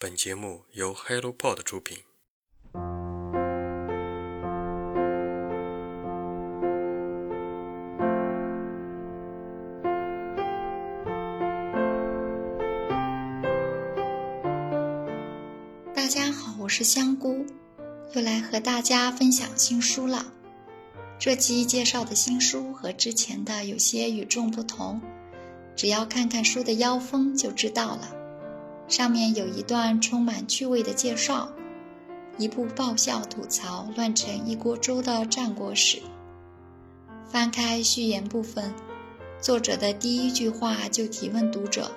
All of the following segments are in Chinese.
本节目由 HelloPod 出品。大家好，我是香菇，又来和大家分享新书了。这期介绍的新书和之前的有些与众不同，只要看看书的腰封就知道了。上面有一段充满趣味的介绍，一部爆笑吐槽乱成一锅粥的战国史。翻开序言部分，作者的第一句话就提问读者：“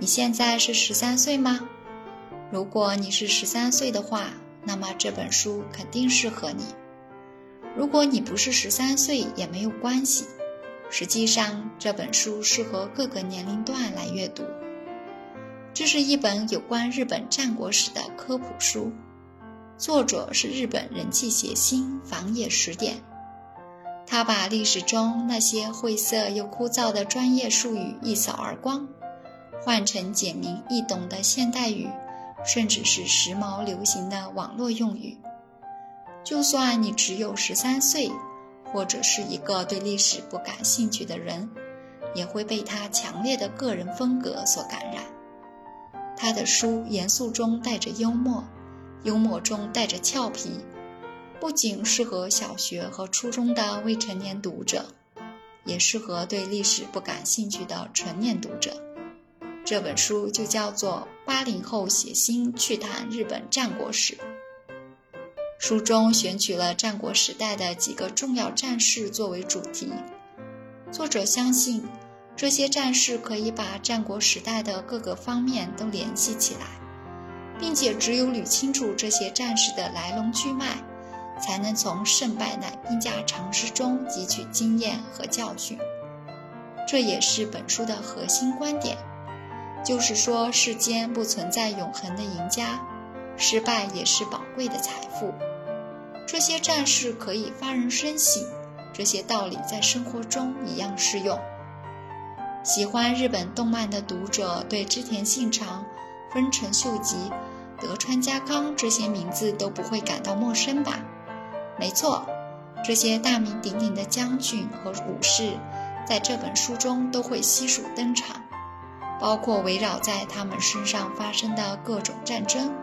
你现在是十三岁吗？如果你是十三岁的话，那么这本书肯定适合你。如果你不是十三岁也没有关系，实际上这本书适合各个年龄段来阅读。”这是一本有关日本战国史的科普书，作者是日本人气写星房野十典。他把历史中那些晦涩又枯燥的专业术语一扫而光，换成简明易懂的现代语，甚至是时髦流行的网络用语。就算你只有十三岁，或者是一个对历史不感兴趣的人，也会被他强烈的个人风格所感染。他的书严肃中带着幽默，幽默中带着俏皮，不仅适合小学和初中的未成年读者，也适合对历史不感兴趣的成年读者。这本书就叫做《八零后写心趣谈日本战国史》。书中选取了战国时代的几个重要战事作为主题，作者相信。这些战士可以把战国时代的各个方面都联系起来，并且只有捋清楚这些战士的来龙去脉，才能从胜败乃兵家常识中汲取经验和教训。这也是本书的核心观点，就是说世间不存在永恒的赢家，失败也是宝贵的财富。这些战士可以发人深省，这些道理在生活中一样适用。喜欢日本动漫的读者对织田信长、丰臣秀吉、德川家康这些名字都不会感到陌生吧？没错，这些大名鼎鼎的将军和武士，在这本书中都会悉数登场，包括围绕在他们身上发生的各种战争，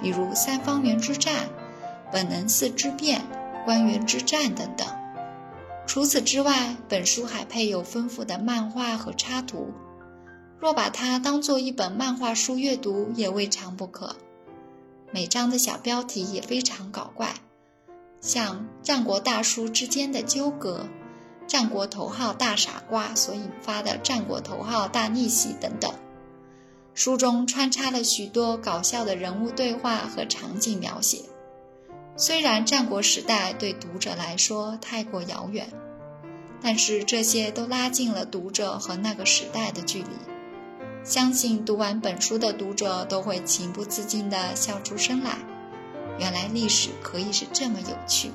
比如三方原之战、本能寺之变、关原之战等等。除此之外，本书还配有丰富的漫画和插图，若把它当做一本漫画书阅读，也未尝不可。每章的小标题也非常搞怪，像战国大叔之间的纠葛、战国头号大傻瓜所引发的战国头号大逆袭等等。书中穿插了许多搞笑的人物对话和场景描写。虽然战国时代对读者来说太过遥远，但是这些都拉近了读者和那个时代的距离。相信读完本书的读者都会情不自禁地笑出声来。原来历史可以是这么有趣。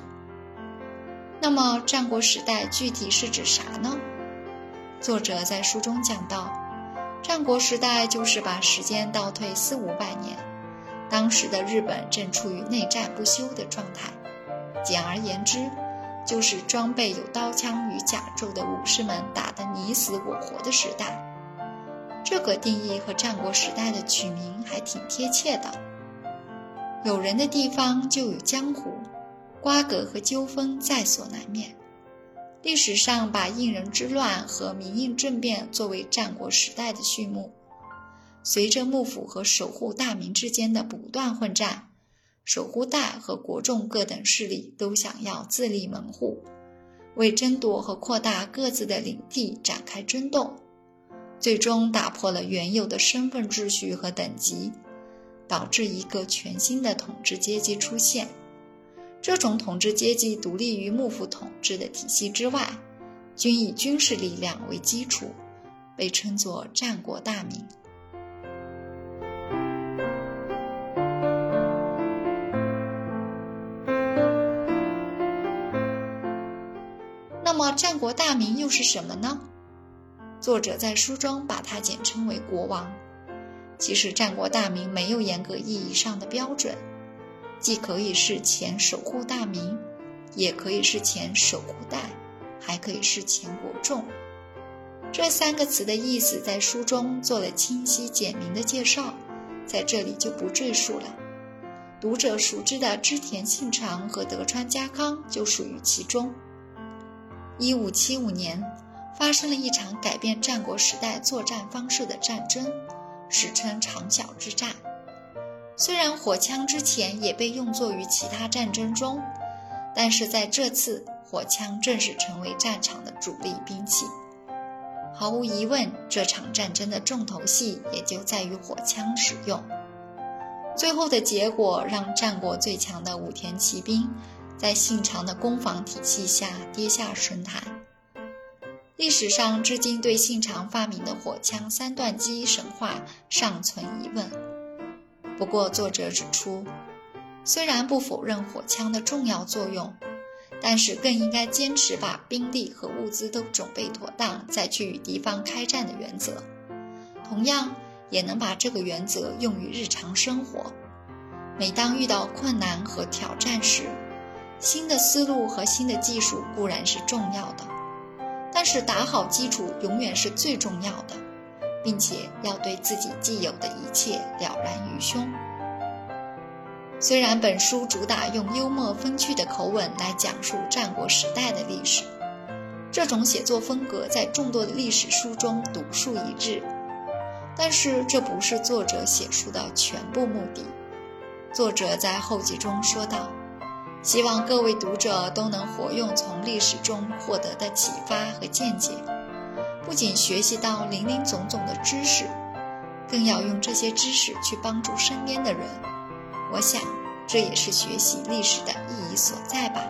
那么战国时代具体是指啥呢？作者在书中讲到，战国时代就是把时间倒退四五百年。当时的日本正处于内战不休的状态，简而言之，就是装备有刀枪与甲胄的武士们打得你死我活的时代。这个定义和战国时代的取名还挺贴切的。有人的地方就有江湖，瓜葛和纠纷在所难免。历史上把应人之乱和民印政变作为战国时代的序幕。随着幕府和守护大名之间的不断混战，守护大和国众各等势力都想要自立门户，为争夺和扩大各自的领地展开争斗，最终打破了原有的身份秩序和等级，导致一个全新的统治阶级出现。这种统治阶级独立于幕府统治的体系之外，均以军事力量为基础，被称作战国大名。那战国大名又是什么呢？作者在书中把它简称为国王。其实战国大名没有严格意义上的标准，既可以是前守护大名，也可以是前守护代，还可以是前国众。这三个词的意思在书中做了清晰简明的介绍，在这里就不赘述了。读者熟知的织田信长和德川家康就属于其中。一五七五年，发生了一场改变战国时代作战方式的战争，史称长筱之战。虽然火枪之前也被用作于其他战争中，但是在这次，火枪正式成为战场的主力兵器。毫无疑问，这场战争的重头戏也就在于火枪使用。最后的结果让战国最强的武田骑兵在信长的攻防体系下跌下神坛。历史上至今对信长发明的火枪三段机神话尚存疑问。不过，作者指出，虽然不否认火枪的重要作用。但是更应该坚持把兵力和物资都准备妥当，再去与敌方开战的原则。同样，也能把这个原则用于日常生活。每当遇到困难和挑战时，新的思路和新的技术固然是重要的，但是打好基础永远是最重要的，并且要对自己既有的一切了然于胸。虽然本书主打用幽默风趣的口吻来讲述战国时代的历史，这种写作风格在众多的历史书中独树一帜，但是这不是作者写书的全部目的。作者在后记中说道：“希望各位读者都能活用从历史中获得的启发和见解，不仅学习到林林总总的知识，更要用这些知识去帮助身边的人。”我想，这也是学习历史的意义所在吧。